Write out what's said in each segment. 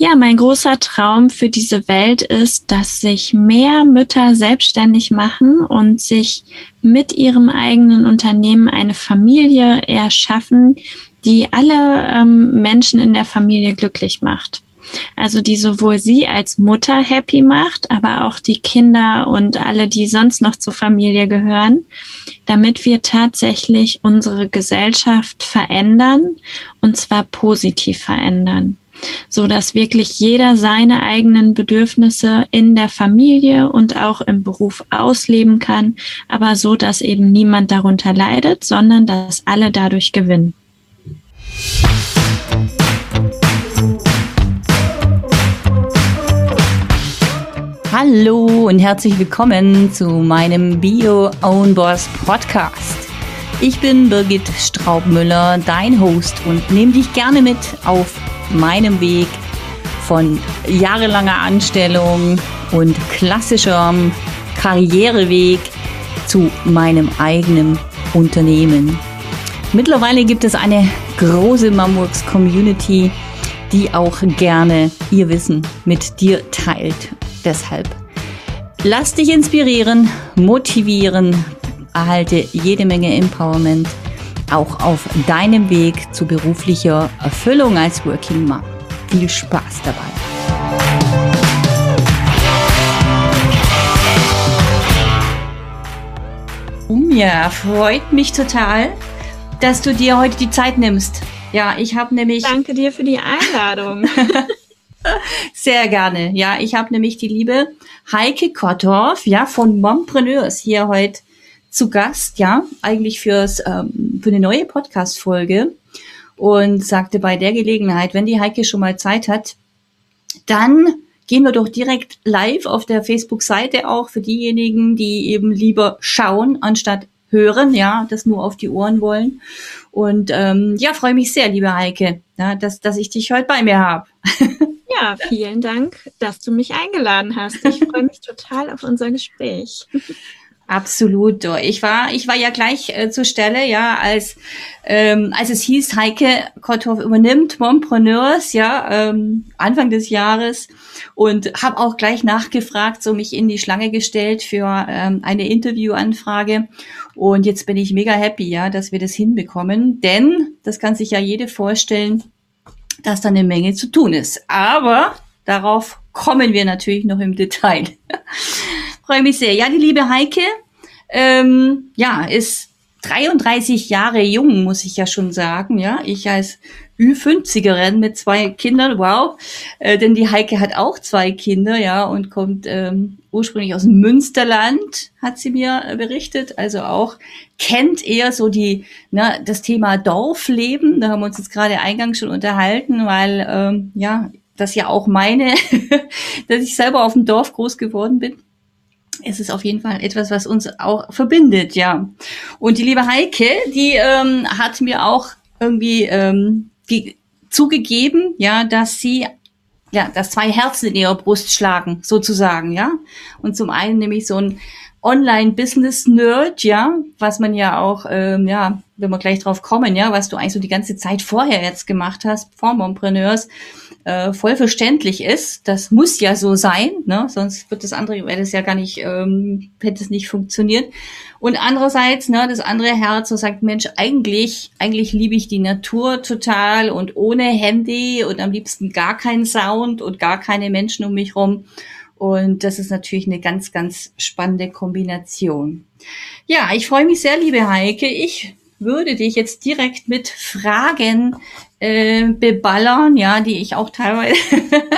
Ja, mein großer Traum für diese Welt ist, dass sich mehr Mütter selbstständig machen und sich mit ihrem eigenen Unternehmen eine Familie erschaffen, die alle ähm, Menschen in der Familie glücklich macht. Also die sowohl sie als Mutter happy macht, aber auch die Kinder und alle, die sonst noch zur Familie gehören, damit wir tatsächlich unsere Gesellschaft verändern und zwar positiv verändern so dass wirklich jeder seine eigenen Bedürfnisse in der Familie und auch im Beruf ausleben kann, aber so, dass eben niemand darunter leidet, sondern dass alle dadurch gewinnen. Hallo und herzlich willkommen zu meinem Bio Own Boss Podcast. Ich bin Birgit Straubmüller, dein Host und nehme dich gerne mit auf meinem Weg von jahrelanger Anstellung und klassischerem Karriereweg zu meinem eigenen Unternehmen. Mittlerweile gibt es eine große Mamworks Community, die auch gerne ihr Wissen mit dir teilt. Deshalb lass dich inspirieren, motivieren, erhalte jede Menge Empowerment auch auf deinem Weg zu beruflicher Erfüllung als Working Mom. Viel Spaß dabei! Ja, freut mich total, dass du dir heute die Zeit nimmst. Ja, ich habe nämlich. Danke dir für die Einladung. Sehr gerne. Ja, ich habe nämlich die liebe Heike Kottorf, ja, von Mompreneurs hier heute zu Gast, ja, eigentlich fürs, ähm, für eine neue Podcast-Folge und sagte bei der Gelegenheit, wenn die Heike schon mal Zeit hat, dann gehen wir doch direkt live auf der Facebook-Seite auch für diejenigen, die eben lieber schauen anstatt hören, ja, das nur auf die Ohren wollen. Und ähm, ja, freue mich sehr, liebe Heike, ja, dass, dass ich dich heute bei mir habe. Ja, vielen Dank, dass du mich eingeladen hast. Ich freue mich total auf unser Gespräch. Absolut. Ich war, ich war ja gleich äh, zur Stelle, ja, als ähm, als es hieß, Heike Kotthoff übernimmt Mompreneurs, ja, ähm, Anfang des Jahres und habe auch gleich nachgefragt, so mich in die Schlange gestellt für ähm, eine Interviewanfrage. Und jetzt bin ich mega happy, ja, dass wir das hinbekommen, denn das kann sich ja jede vorstellen, dass da eine Menge zu tun ist. Aber darauf kommen wir natürlich noch im Detail. Freue mich sehr. Ja, die liebe Heike, ähm, ja, ist 33 Jahre jung, muss ich ja schon sagen. Ja, ich als Ü50erin mit zwei Kindern, wow. Äh, denn die Heike hat auch zwei Kinder, ja, und kommt ähm, ursprünglich aus Münsterland, hat sie mir berichtet. Also auch kennt eher so die, ne, das Thema Dorfleben. Da haben wir uns jetzt gerade eingangs schon unterhalten, weil ähm, ja, das ja auch meine, dass ich selber auf dem Dorf groß geworden bin es ist auf jeden Fall etwas, was uns auch verbindet, ja. Und die liebe Heike, die ähm, hat mir auch irgendwie ähm, zugegeben, ja, dass sie ja, dass zwei Herzen in ihrer Brust schlagen, sozusagen, ja. Und zum einen nämlich so ein Online-Business-Nerd, ja, was man ja auch, ähm, ja, wenn wir gleich drauf kommen, ja, was du eigentlich so die ganze Zeit vorher jetzt gemacht hast, vor Mompreneurs, äh, voll verständlich ist. Das muss ja so sein, ne? sonst wird das andere, wäre das ja gar nicht, ähm, hätte es nicht funktioniert. Und andererseits, ne, das andere Herz so sagt, Mensch, eigentlich, eigentlich liebe ich die Natur total und ohne Handy und am liebsten gar keinen Sound und gar keine Menschen um mich rum. Und das ist natürlich eine ganz, ganz spannende Kombination. Ja, ich freue mich sehr, liebe Heike. Ich würde dich jetzt direkt mit Fragen äh, beballern, ja, die ich auch teilweise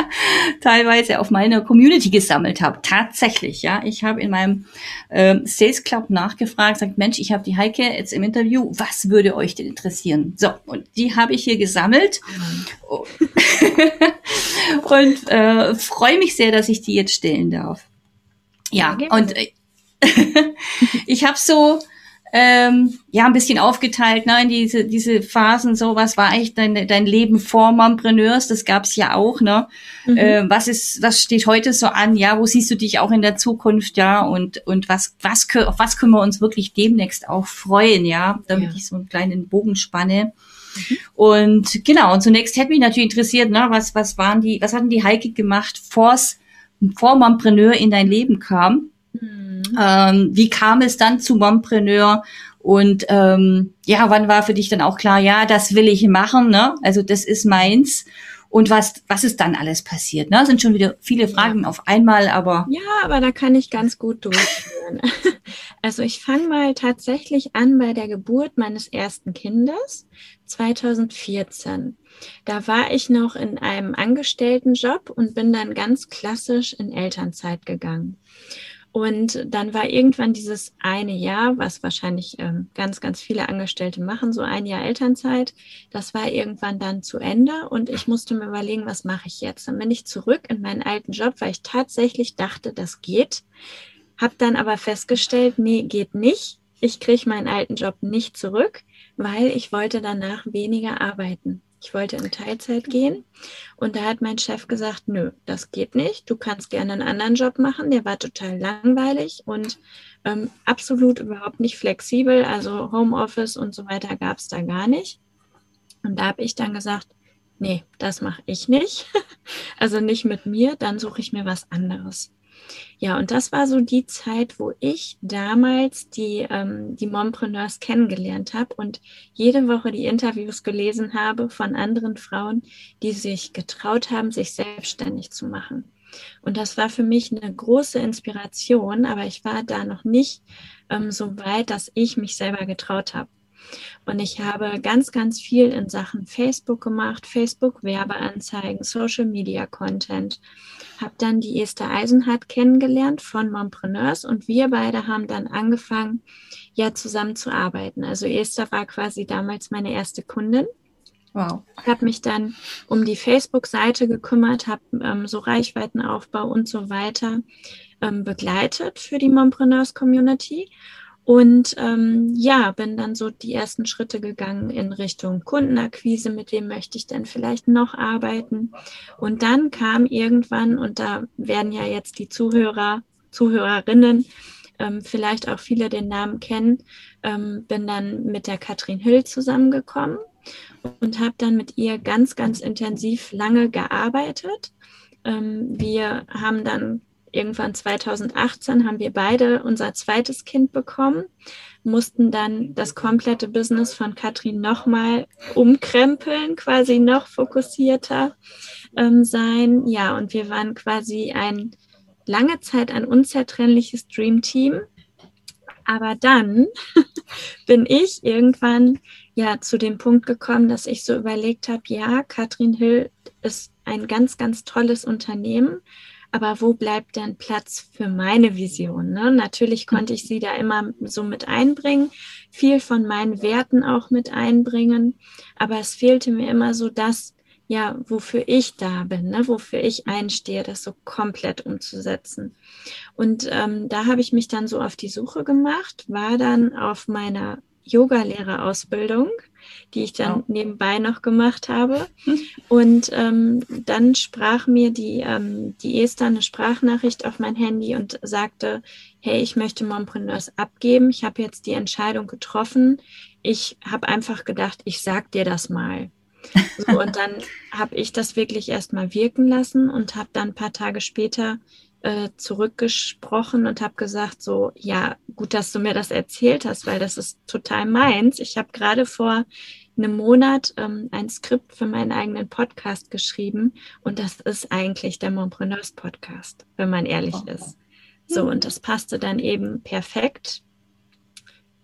teilweise auf meiner Community gesammelt habe. Tatsächlich, ja, ich habe in meinem ähm, Sales Club nachgefragt, sagt Mensch, ich habe die Heike jetzt im Interview, was würde euch denn interessieren? So und die habe ich hier gesammelt und äh, freue mich sehr, dass ich die jetzt stellen darf. Ja, ja und äh, ich habe so ähm, ja ein bisschen aufgeteilt, ne, in diese diese Phasen. So, was war eigentlich dein dein Leben vor Mompreneurs? Das gab's ja auch, ne? Mhm. Äh, was ist, was steht heute so an? Ja, wo siehst du dich auch in der Zukunft? Ja, und und was was auf was können wir uns wirklich demnächst auch freuen? Ja, damit ja. ich so einen kleinen Bogen spanne. Mhm. Und genau, und zunächst hätte mich natürlich interessiert, ne, was, was waren die, was hatten die Heike gemacht, vor's, vor Mompreneur in dein Leben kam? Mhm. Ähm, wie kam es dann zu Mompreneur? Und ähm, ja, wann war für dich dann auch klar, ja, das will ich machen, ne? Also das ist meins und was, was ist dann alles passiert. Ne? Das sind schon wieder viele Fragen auf einmal, aber. Ja, aber da kann ich ganz gut durchführen. also ich fange mal tatsächlich an bei der Geburt meines ersten Kindes 2014. Da war ich noch in einem Angestelltenjob und bin dann ganz klassisch in Elternzeit gegangen. Und dann war irgendwann dieses eine Jahr, was wahrscheinlich ähm, ganz, ganz viele Angestellte machen, so ein Jahr Elternzeit, das war irgendwann dann zu Ende und ich musste mir überlegen, was mache ich jetzt? Dann bin ich zurück in meinen alten Job, weil ich tatsächlich dachte, das geht. Hab dann aber festgestellt, nee, geht nicht. Ich kriege meinen alten Job nicht zurück, weil ich wollte danach weniger arbeiten. Ich wollte in Teilzeit gehen und da hat mein Chef gesagt, nö, das geht nicht. Du kannst gerne einen anderen Job machen. Der war total langweilig und ähm, absolut überhaupt nicht flexibel. Also Homeoffice und so weiter gab es da gar nicht. Und da habe ich dann gesagt, nee, das mache ich nicht. also nicht mit mir, dann suche ich mir was anderes. Ja, und das war so die Zeit, wo ich damals die, ähm, die Mompreneurs kennengelernt habe und jede Woche die Interviews gelesen habe von anderen Frauen, die sich getraut haben, sich selbstständig zu machen. Und das war für mich eine große Inspiration, aber ich war da noch nicht ähm, so weit, dass ich mich selber getraut habe. Und ich habe ganz, ganz viel in Sachen Facebook gemacht, Facebook Werbeanzeigen, Social Media Content. Habe dann die Esther Eisenhardt kennengelernt von Mompreneurs und wir beide haben dann angefangen, ja zusammen zu arbeiten. Also Esther war quasi damals meine erste Kundin. Wow. Habe mich dann um die Facebook-Seite gekümmert, habe ähm, so Reichweitenaufbau und so weiter ähm, begleitet für die Mompreneurs Community und ähm, ja, bin dann so die ersten Schritte gegangen in Richtung Kundenakquise, mit dem möchte ich dann vielleicht noch arbeiten. Und dann kam irgendwann, und da werden ja jetzt die Zuhörer, Zuhörerinnen ähm, vielleicht auch viele den Namen kennen, ähm, bin dann mit der Katrin Hill zusammengekommen und habe dann mit ihr ganz, ganz intensiv lange gearbeitet. Ähm, wir haben dann irgendwann 2018 haben wir beide unser zweites Kind bekommen, mussten dann das komplette Business von Katrin nochmal umkrempeln, quasi noch fokussierter ähm, sein. Ja, und wir waren quasi ein lange Zeit ein unzertrennliches Dream-Team. Aber dann bin ich irgendwann ja zu dem Punkt gekommen, dass ich so überlegt habe, ja, Katrin Hill ist ein ganz, ganz tolles Unternehmen aber wo bleibt denn Platz für meine Vision? Ne? Natürlich hm. konnte ich sie da immer so mit einbringen, viel von meinen Werten auch mit einbringen, aber es fehlte mir immer so das, ja, wofür ich da bin, ne? wofür ich einstehe, das so komplett umzusetzen. Und ähm, da habe ich mich dann so auf die Suche gemacht, war dann auf meiner Yoga-Lehrerausbildung die ich dann oh. nebenbei noch gemacht habe. Und ähm, dann sprach mir die, ähm, die Esther eine Sprachnachricht auf mein Handy und sagte, hey, ich möchte Mompreneurs abgeben. Ich habe jetzt die Entscheidung getroffen. Ich habe einfach gedacht, ich sag dir das mal. So, und dann habe ich das wirklich erstmal wirken lassen und habe dann ein paar Tage später äh, zurückgesprochen und habe gesagt, so, ja, gut, dass du mir das erzählt hast, weil das ist total meins. Ich habe gerade vor einem Monat ähm, ein Skript für meinen eigenen Podcast geschrieben und das ist eigentlich der Mompreneurs Podcast, wenn man ehrlich oh. ist. So, und das passte dann eben perfekt.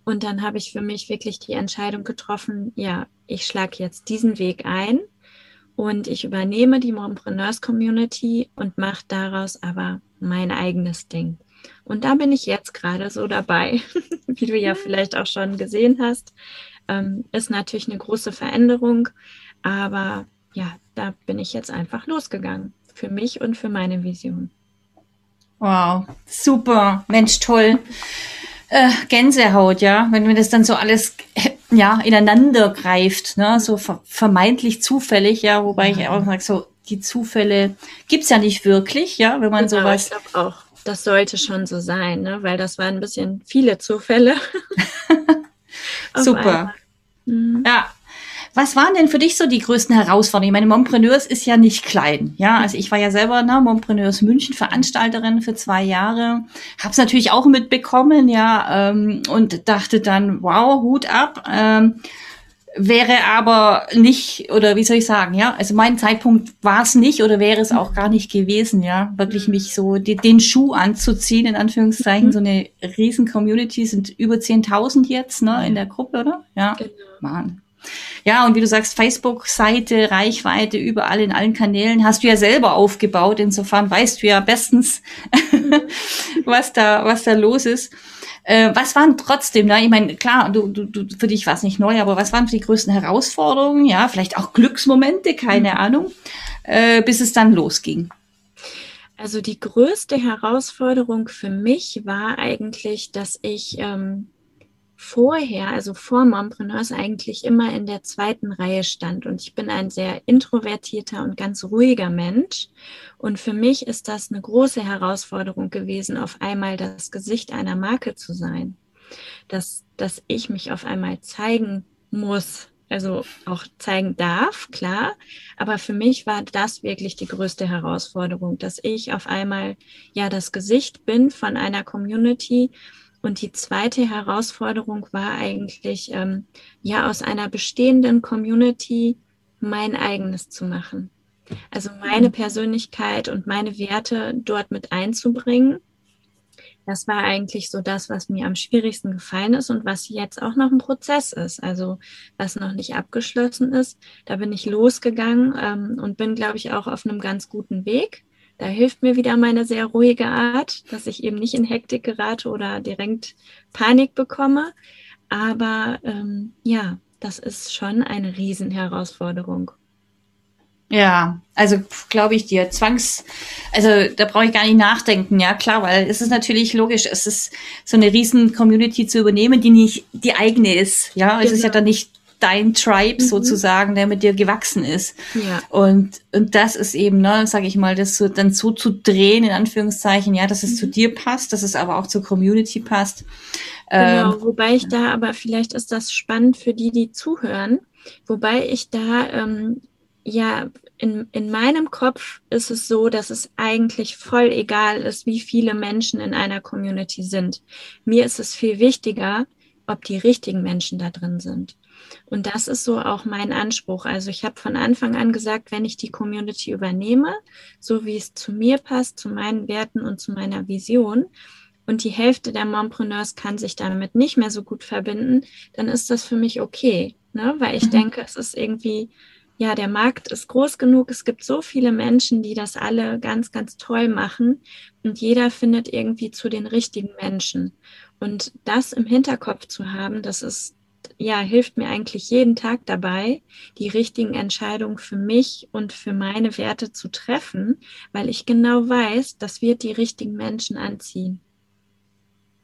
Und dann habe ich für mich wirklich die Entscheidung getroffen, ja, ich schlage jetzt diesen Weg ein und ich übernehme die Mompreneurs Community und mache daraus aber mein eigenes Ding. Und da bin ich jetzt gerade so dabei, wie du ja vielleicht auch schon gesehen hast. Ähm, ist natürlich eine große Veränderung, aber ja, da bin ich jetzt einfach losgegangen. Für mich und für meine Vision. Wow, super, Mensch, toll. Äh, Gänsehaut, ja, wenn mir das dann so alles ja ineinander greift, ne, so ver vermeintlich zufällig, ja, wobei ja. ich auch sage, so die Zufälle gibt's ja nicht wirklich, ja, wenn man genau, sowas. Ich glaube auch, das sollte schon so sein, ne, weil das waren ein bisschen viele Zufälle. Super. Mhm. Ja. Was waren denn für dich so die größten Herausforderungen? Ich meine, Mompreneurs ist ja nicht klein. Ja, also ich war ja selber ne, Mompreneurs München Veranstalterin für zwei Jahre. Hab's natürlich auch mitbekommen, ja, ähm, und dachte dann, wow, Hut ab. Ähm, wäre aber nicht, oder wie soll ich sagen, ja, also mein Zeitpunkt war es nicht oder wäre es auch gar nicht gewesen, ja, wirklich mich so die, den Schuh anzuziehen, in Anführungszeichen, mhm. so eine riesen Community, sind über 10.000 jetzt, ne, in der Gruppe, oder? Ja, genau. Mann, ja, und wie du sagst, Facebook-Seite, Reichweite, überall in allen Kanälen hast du ja selber aufgebaut. Insofern weißt du ja bestens, was da, was da los ist. Äh, was waren trotzdem, ne? ich meine, klar, du, du, du, für dich war es nicht neu, aber was waren die größten Herausforderungen? Ja, vielleicht auch Glücksmomente, keine mhm. Ahnung, äh, bis es dann losging. Also die größte Herausforderung für mich war eigentlich, dass ich ähm, vorher, also vor Mompreneurs, eigentlich immer in der zweiten Reihe stand. Und ich bin ein sehr introvertierter und ganz ruhiger Mensch. Und für mich ist das eine große Herausforderung gewesen, auf einmal das Gesicht einer Marke zu sein. Dass, dass ich mich auf einmal zeigen muss, also auch zeigen darf, klar. Aber für mich war das wirklich die größte Herausforderung, dass ich auf einmal ja das Gesicht bin von einer Community, und die zweite Herausforderung war eigentlich, ähm, ja, aus einer bestehenden Community mein eigenes zu machen. Also meine mhm. Persönlichkeit und meine Werte dort mit einzubringen. Das war eigentlich so das, was mir am schwierigsten gefallen ist und was jetzt auch noch ein Prozess ist. Also was noch nicht abgeschlossen ist. Da bin ich losgegangen ähm, und bin, glaube ich, auch auf einem ganz guten Weg. Da hilft mir wieder meine sehr ruhige Art, dass ich eben nicht in Hektik gerate oder direkt Panik bekomme. Aber ähm, ja, das ist schon eine Riesenherausforderung. Ja, also glaube ich dir, Zwangs, also da brauche ich gar nicht nachdenken, ja klar, weil es ist natürlich logisch, es ist so eine riesen Community zu übernehmen, die nicht die eigene ist, ja, es ist ja genau. dann nicht dein Tribe mhm. sozusagen, der mit dir gewachsen ist. Ja. Und, und das ist eben, ne, sage ich mal, das so dann so zu drehen, in Anführungszeichen, ja, dass es mhm. zu dir passt, dass es aber auch zur Community passt. Genau, ähm, wobei ich da, aber vielleicht ist das spannend für die, die zuhören, wobei ich da, ähm, ja, in, in meinem Kopf ist es so, dass es eigentlich voll egal ist, wie viele Menschen in einer Community sind. Mir ist es viel wichtiger, ob die richtigen Menschen da drin sind. Und das ist so auch mein Anspruch. Also ich habe von Anfang an gesagt, wenn ich die Community übernehme, so wie es zu mir passt, zu meinen Werten und zu meiner Vision, und die Hälfte der Mompreneurs kann sich damit nicht mehr so gut verbinden, dann ist das für mich okay, ne? weil ich mhm. denke, es ist irgendwie, ja, der Markt ist groß genug, es gibt so viele Menschen, die das alle ganz, ganz toll machen und jeder findet irgendwie zu den richtigen Menschen. Und das im Hinterkopf zu haben, das ist ja, hilft mir eigentlich jeden Tag dabei, die richtigen Entscheidungen für mich und für meine Werte zu treffen, weil ich genau weiß, das wird die richtigen Menschen anziehen.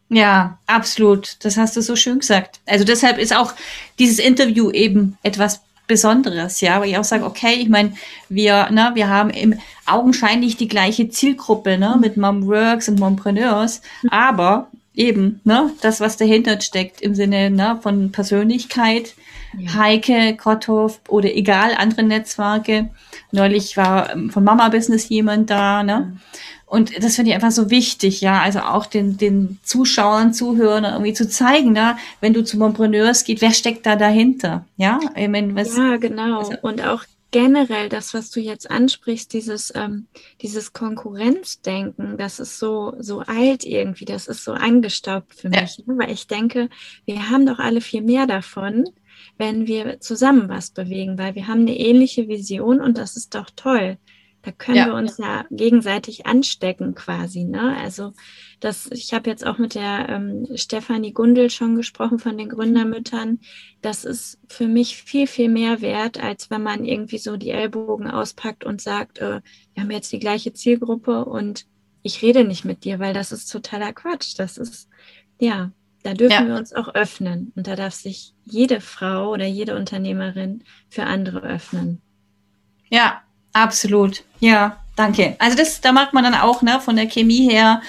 Ja, absolut. Das hast du so schön gesagt. Also deshalb ist auch dieses Interview eben etwas Besonderes, ja, weil ich auch sage, okay, ich meine, wir, ne, wir haben im augenscheinlich die gleiche Zielgruppe, ne, mit Momworks und Mompreneurs, aber eben, ne, das, was dahinter steckt im Sinne ne, von Persönlichkeit, ja. Heike, Kotthoff oder egal, andere Netzwerke. Neulich war ähm, von Mama Business jemand da, ne? Ja. Und das finde ich einfach so wichtig, ja, also auch den, den Zuschauern, Zuhörern irgendwie zu zeigen, ne, wenn du zu Mompreneurs geht, wer steckt da dahinter, ja? Ich meine, was, ja, genau. Also, und auch generell das, was du jetzt ansprichst, dieses, ähm, dieses Konkurrenzdenken, das ist so, so alt irgendwie, das ist so angestaubt für mich, ja. ne? weil ich denke, wir haben doch alle viel mehr davon, wenn wir zusammen was bewegen, weil wir haben eine ähnliche Vision und das ist doch toll. Da können ja. wir uns ja gegenseitig anstecken quasi. Ne? Also das, ich habe jetzt auch mit der ähm, Stefanie Gundel schon gesprochen von den Gründermüttern. Das ist für mich viel, viel mehr wert, als wenn man irgendwie so die Ellbogen auspackt und sagt, äh, wir haben jetzt die gleiche Zielgruppe und ich rede nicht mit dir, weil das ist totaler Quatsch. Das ist, ja, da dürfen ja. wir uns auch öffnen. Und da darf sich jede Frau oder jede Unternehmerin für andere öffnen. Ja, Absolut, ja, danke. Also das, da macht man dann auch, ne, von der Chemie her,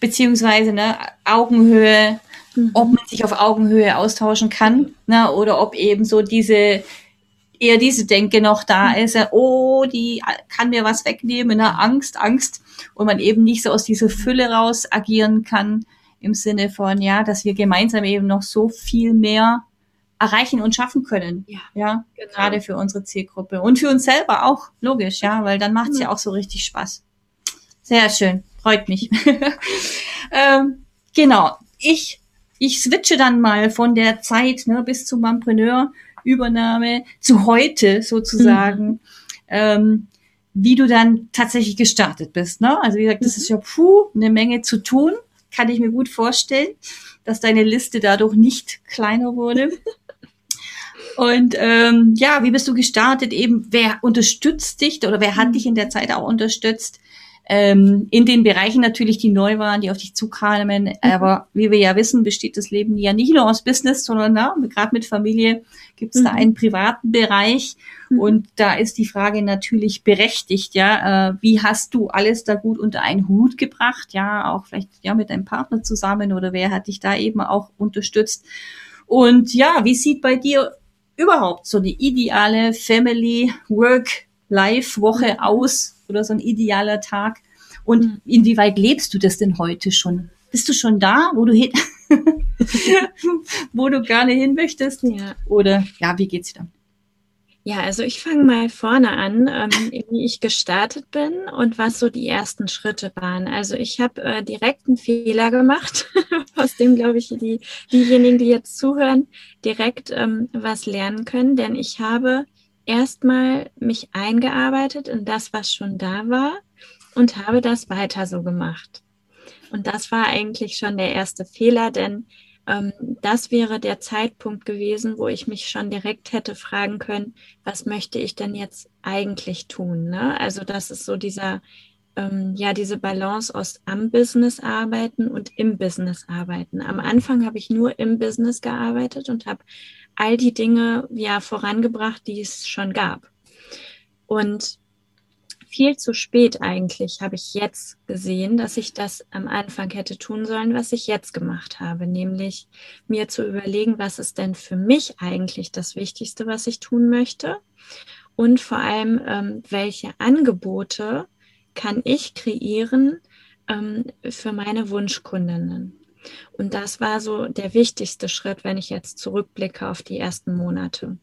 beziehungsweise, ne, Augenhöhe, mhm. ob man sich auf Augenhöhe austauschen kann, ne, oder ob eben so diese, eher diese Denke noch da mhm. ist, oh, die kann mir was wegnehmen, ne? Angst, Angst, und man eben nicht so aus dieser Fülle raus agieren kann, im Sinne von, ja, dass wir gemeinsam eben noch so viel mehr erreichen und schaffen können. Ja, ja genau. gerade für unsere Zielgruppe und für uns selber auch, logisch, ja, weil dann macht es ja auch so richtig Spaß. Sehr schön, freut mich. ähm, genau, ich ich switche dann mal von der Zeit ne, bis zum Mompreneur Übernahme zu heute sozusagen, mhm. ähm, wie du dann tatsächlich gestartet bist. Ne? Also wie gesagt, das mhm. ist ja puh, eine Menge zu tun, kann ich mir gut vorstellen, dass deine Liste dadurch nicht kleiner wurde. Und ähm, ja, wie bist du gestartet? Eben, wer unterstützt dich oder wer hat mhm. dich in der Zeit auch unterstützt? Ähm, in den Bereichen natürlich, die neu waren, die auf dich zukamen. Mhm. Aber wie wir ja wissen, besteht das Leben ja nicht nur aus Business, sondern gerade mit Familie gibt es mhm. da einen privaten Bereich. Mhm. Und da ist die Frage natürlich berechtigt, ja, äh, wie hast du alles da gut unter einen Hut gebracht? Ja, auch vielleicht ja mit deinem Partner zusammen oder wer hat dich da eben auch unterstützt? Und ja, wie sieht bei dir überhaupt so die ideale Family Work Life Woche mhm. aus? Oder so ein idealer Tag. Und mhm. inwieweit lebst du das denn heute schon? Bist du schon da, wo du hin, wo du gerne hin möchtest? Ja. Oder ja, wie geht's dir? Ja, also ich fange mal vorne an, ähm, wie ich gestartet bin und was so die ersten Schritte waren. Also ich habe äh, direkt einen Fehler gemacht, aus dem, glaube ich, die, diejenigen, die jetzt zuhören, direkt ähm, was lernen können. Denn ich habe erstmal mich eingearbeitet in das, was schon da war und habe das weiter so gemacht. Und das war eigentlich schon der erste Fehler, denn ähm, das wäre der Zeitpunkt gewesen, wo ich mich schon direkt hätte fragen können, was möchte ich denn jetzt eigentlich tun? Ne? Also das ist so dieser, ähm, ja, diese Balance aus am Business arbeiten und im Business arbeiten. Am Anfang habe ich nur im Business gearbeitet und habe all die Dinge ja vorangebracht, die es schon gab. Und viel zu spät eigentlich habe ich jetzt gesehen, dass ich das am Anfang hätte tun sollen, was ich jetzt gemacht habe, nämlich mir zu überlegen, was ist denn für mich eigentlich das Wichtigste, was ich tun möchte und vor allem, ähm, welche Angebote kann ich kreieren ähm, für meine Wunschkundinnen. Und das war so der wichtigste Schritt, wenn ich jetzt zurückblicke auf die ersten Monate.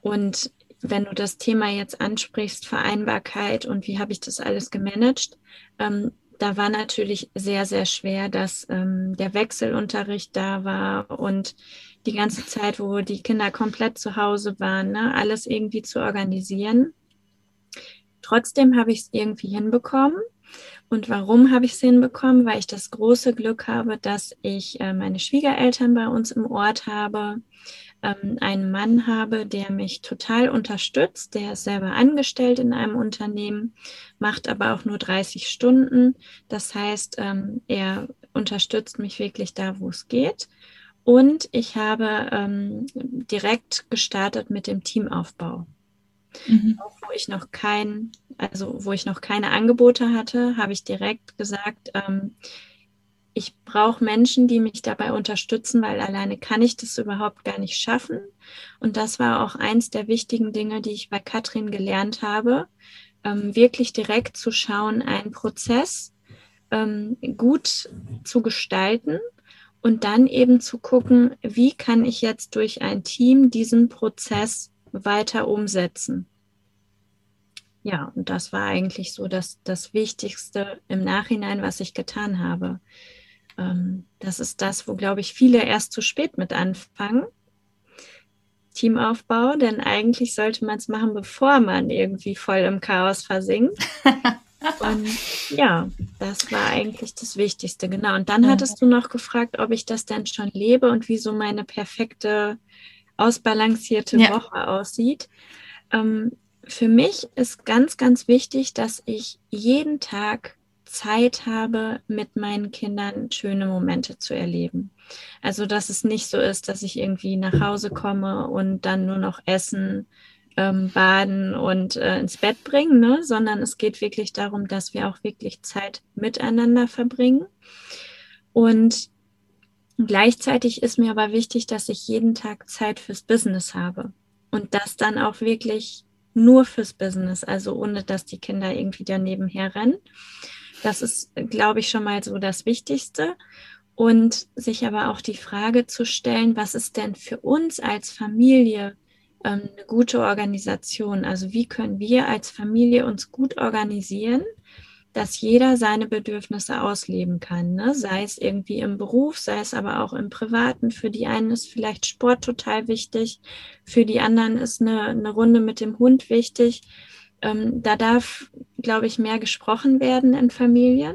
Und wenn du das Thema jetzt ansprichst, Vereinbarkeit und wie habe ich das alles gemanagt, ähm, da war natürlich sehr, sehr schwer, dass ähm, der Wechselunterricht da war und die ganze Zeit, wo die Kinder komplett zu Hause waren, ne, alles irgendwie zu organisieren. Trotzdem habe ich es irgendwie hinbekommen und warum habe ich es hinbekommen? Weil ich das große Glück habe, dass ich äh, meine Schwiegereltern bei uns im Ort habe, ähm, einen Mann habe, der mich total unterstützt. Der ist selber angestellt in einem Unternehmen, macht aber auch nur 30 Stunden. Das heißt, ähm, er unterstützt mich wirklich da, wo es geht. Und ich habe ähm, direkt gestartet mit dem Teamaufbau. Mhm. Auch wo ich noch kein, also wo ich noch keine Angebote hatte, habe ich direkt gesagt, ähm, ich brauche Menschen, die mich dabei unterstützen, weil alleine kann ich das überhaupt gar nicht schaffen. Und das war auch eins der wichtigen Dinge, die ich bei Katrin gelernt habe, ähm, wirklich direkt zu schauen, einen Prozess ähm, gut zu gestalten und dann eben zu gucken, wie kann ich jetzt durch ein Team diesen Prozess weiter umsetzen. Ja, und das war eigentlich so das, das Wichtigste im Nachhinein, was ich getan habe. Ähm, das ist das, wo, glaube ich, viele erst zu spät mit anfangen. Teamaufbau, denn eigentlich sollte man es machen, bevor man irgendwie voll im Chaos versinkt. Und ja, das war eigentlich das Wichtigste, genau. Und dann hattest du noch gefragt, ob ich das denn schon lebe und wie so meine perfekte ausbalancierte ja. Woche aussieht. Ähm, für mich ist ganz, ganz wichtig, dass ich jeden Tag Zeit habe, mit meinen Kindern schöne Momente zu erleben. Also, dass es nicht so ist, dass ich irgendwie nach Hause komme und dann nur noch essen, ähm, baden und äh, ins Bett bringen, ne? sondern es geht wirklich darum, dass wir auch wirklich Zeit miteinander verbringen. Und Gleichzeitig ist mir aber wichtig, dass ich jeden Tag Zeit fürs Business habe. Und das dann auch wirklich nur fürs Business, also ohne dass die Kinder irgendwie daneben herrennen. Das ist, glaube ich, schon mal so das Wichtigste. Und sich aber auch die Frage zu stellen, was ist denn für uns als Familie ähm, eine gute Organisation? Also wie können wir als Familie uns gut organisieren, dass jeder seine Bedürfnisse ausleben kann, ne? sei es irgendwie im Beruf, sei es aber auch im Privaten. Für die einen ist vielleicht Sport total wichtig, für die anderen ist eine, eine Runde mit dem Hund wichtig. Ähm, da darf, glaube ich, mehr gesprochen werden in Familien,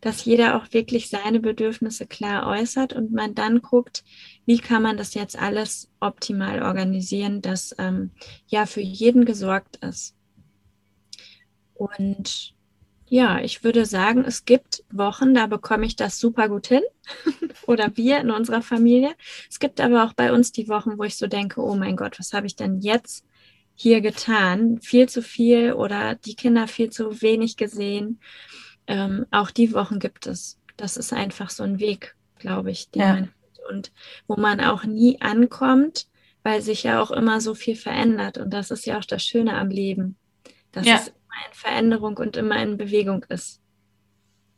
dass jeder auch wirklich seine Bedürfnisse klar äußert und man dann guckt, wie kann man das jetzt alles optimal organisieren, dass ähm, ja für jeden gesorgt ist. Und ja, ich würde sagen, es gibt Wochen, da bekomme ich das super gut hin. Oder wir in unserer Familie. Es gibt aber auch bei uns die Wochen, wo ich so denke, oh mein Gott, was habe ich denn jetzt hier getan? Viel zu viel oder die Kinder viel zu wenig gesehen. Ähm, auch die Wochen gibt es. Das ist einfach so ein Weg, glaube ich, den ja. man und wo man auch nie ankommt, weil sich ja auch immer so viel verändert. Und das ist ja auch das Schöne am Leben. Das ja. Ist in Veränderung und immer in Bewegung ist.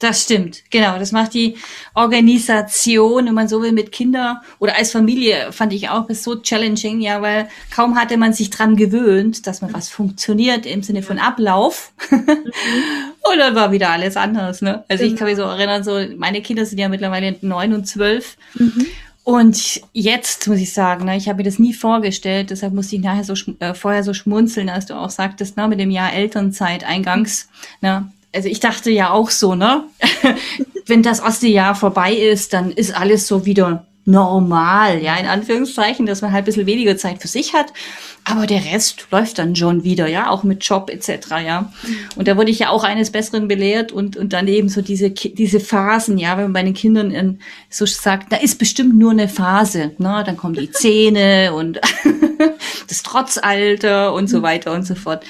Das stimmt, genau. Das macht die Organisation, wenn man so will, mit Kindern oder als Familie fand ich auch ist so challenging, ja, weil kaum hatte man sich dran gewöhnt, dass man was funktioniert im Sinne von Ablauf. Mhm. und dann war wieder alles anders, ne? Also genau. ich kann mich so erinnern, so meine Kinder sind ja mittlerweile neun und zwölf. Mhm. Und jetzt muss ich sagen, ne, ich habe mir das nie vorgestellt, deshalb musste ich nachher so äh, vorher so schmunzeln, als du auch sagtest, ne, mit dem Jahr Elternzeit eingangs. Ne, also ich dachte ja auch so, ne, wenn das erste Jahr vorbei ist, dann ist alles so wieder normal, ja, in Anführungszeichen, dass man halt ein bisschen weniger Zeit für sich hat. Aber der Rest läuft dann schon wieder, ja, auch mit Job etc., ja. Und da wurde ich ja auch eines Besseren belehrt und, und dann eben so diese, diese Phasen, ja, wenn man bei den Kindern in, so sagt, da ist bestimmt nur eine Phase, ne, dann kommen die Zähne und das Trotzalter und so weiter und so fort.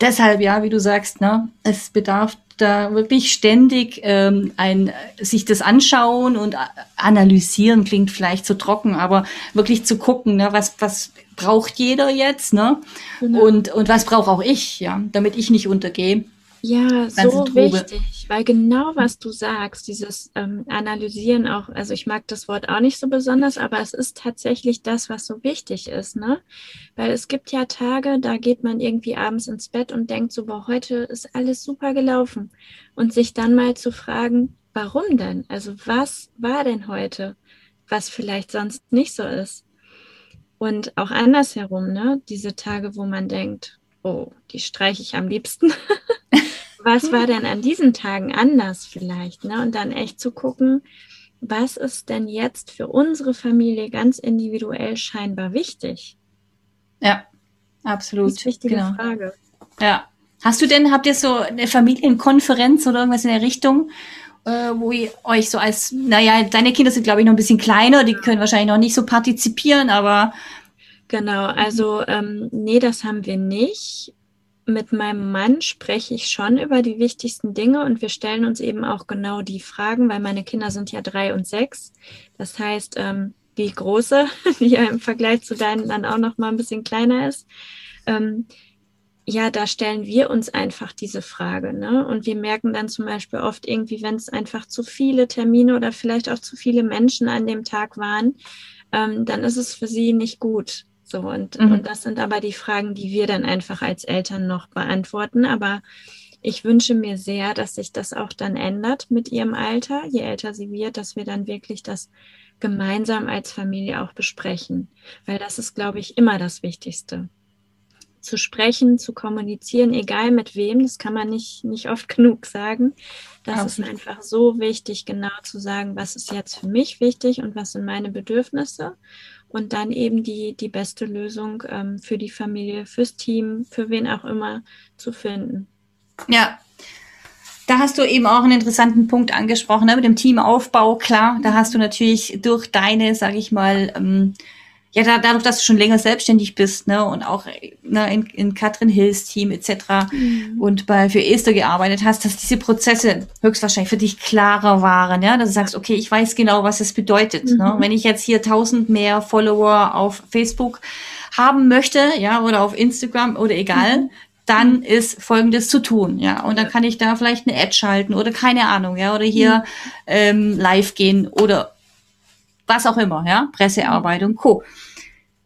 Deshalb, ja, wie du sagst, ne, es bedarf da wirklich ständig ähm, ein, sich das anschauen und analysieren klingt vielleicht zu trocken, aber wirklich zu gucken, ne, was, was braucht jeder jetzt, ne? Genau. Und, und was brauche auch ich, ja, damit ich nicht untergehe. Ja, so wichtig, weil genau was du sagst, dieses ähm, Analysieren auch, also ich mag das Wort auch nicht so besonders, aber es ist tatsächlich das, was so wichtig ist, ne? Weil es gibt ja Tage, da geht man irgendwie abends ins Bett und denkt so, boah, heute ist alles super gelaufen. Und sich dann mal zu fragen, warum denn? Also was war denn heute, was vielleicht sonst nicht so ist? Und auch andersherum, ne? Diese Tage, wo man denkt, oh, die streiche ich am liebsten. was war denn an diesen Tagen anders vielleicht? Ne? Und dann echt zu gucken, was ist denn jetzt für unsere Familie ganz individuell scheinbar wichtig? Ja, absolut. Das ist eine wichtige genau. Frage. Ja. Hast du denn, habt ihr so eine Familienkonferenz oder irgendwas in der Richtung, äh, wo ihr euch so als, naja, deine Kinder sind, glaube ich, noch ein bisschen kleiner, die können wahrscheinlich noch nicht so partizipieren, aber. Genau, also ähm, nee, das haben wir nicht mit meinem Mann spreche ich schon über die wichtigsten Dinge und wir stellen uns eben auch genau die Fragen, weil meine Kinder sind ja drei und sechs. Das heißt, ähm, die große, die ja im Vergleich zu deinen dann auch noch mal ein bisschen kleiner ist, ähm, ja, da stellen wir uns einfach diese Frage. Ne? Und wir merken dann zum Beispiel oft irgendwie, wenn es einfach zu viele Termine oder vielleicht auch zu viele Menschen an dem Tag waren, ähm, dann ist es für sie nicht gut. So, und, mhm. und das sind aber die Fragen, die wir dann einfach als Eltern noch beantworten. Aber ich wünsche mir sehr, dass sich das auch dann ändert mit ihrem Alter, je älter sie wird, dass wir dann wirklich das gemeinsam als Familie auch besprechen. Weil das ist, glaube ich, immer das Wichtigste. Zu sprechen, zu kommunizieren, egal mit wem, das kann man nicht, nicht oft genug sagen. Das ja. ist einfach so wichtig, genau zu sagen, was ist jetzt für mich wichtig und was sind meine Bedürfnisse und dann eben die, die beste Lösung ähm, für die Familie, fürs Team, für wen auch immer zu finden. Ja. Da hast du eben auch einen interessanten Punkt angesprochen, ne, mit dem Teamaufbau, klar. Da hast du natürlich durch deine, sage ich mal, ähm, ja, da, dadurch, dass du schon länger selbstständig bist, ne, und auch ne, in, in Katrin Hills Team etc. Mhm. und bei für Esther gearbeitet hast, dass diese Prozesse höchstwahrscheinlich für dich klarer waren, ja, dass du sagst, okay, ich weiß genau, was es bedeutet. Ne? Mhm. Ne? Wenn ich jetzt hier tausend mehr Follower auf Facebook haben möchte, ja, oder auf Instagram oder egal, mhm. dann ist Folgendes zu tun, ja. Und dann kann ich da vielleicht eine Ad schalten oder keine Ahnung, ja, oder hier mhm. ähm, live gehen oder was auch immer, ja, Pressearbeit und Co.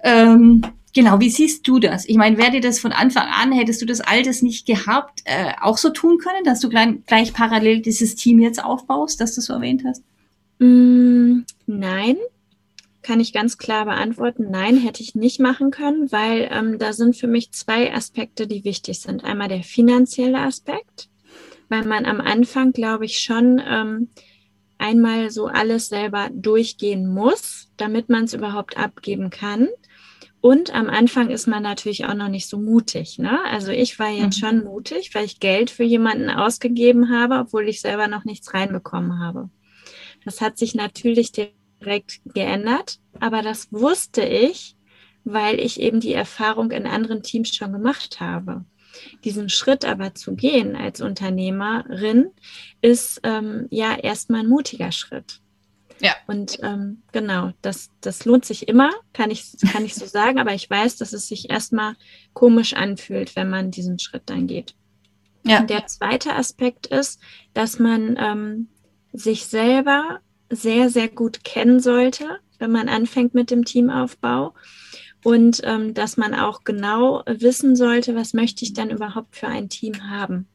Ähm, Genau, wie siehst du das? Ich meine, wäre dir das von Anfang an, hättest du das Altes nicht gehabt, äh, auch so tun können, dass du gleich, gleich parallel dieses Team jetzt aufbaust, das du so erwähnt hast? Mm, nein, kann ich ganz klar beantworten. Nein, hätte ich nicht machen können, weil ähm, da sind für mich zwei Aspekte, die wichtig sind. Einmal der finanzielle Aspekt, weil man am Anfang, glaube ich, schon ähm, einmal so alles selber durchgehen muss, damit man es überhaupt abgeben kann. Und am Anfang ist man natürlich auch noch nicht so mutig. Ne? Also ich war jetzt mhm. schon mutig, weil ich Geld für jemanden ausgegeben habe, obwohl ich selber noch nichts reinbekommen habe. Das hat sich natürlich direkt geändert, aber das wusste ich, weil ich eben die Erfahrung in anderen Teams schon gemacht habe. Diesen Schritt aber zu gehen als Unternehmerin ist ähm, ja erstmal ein mutiger Schritt. Ja. Und ähm, genau, das, das lohnt sich immer, kann ich, kann ich so sagen, aber ich weiß, dass es sich erstmal komisch anfühlt, wenn man diesen Schritt dann geht. Ja. Und der zweite Aspekt ist, dass man ähm, sich selber sehr, sehr gut kennen sollte, wenn man anfängt mit dem Teamaufbau. Und ähm, dass man auch genau wissen sollte, was möchte ich dann überhaupt für ein Team haben.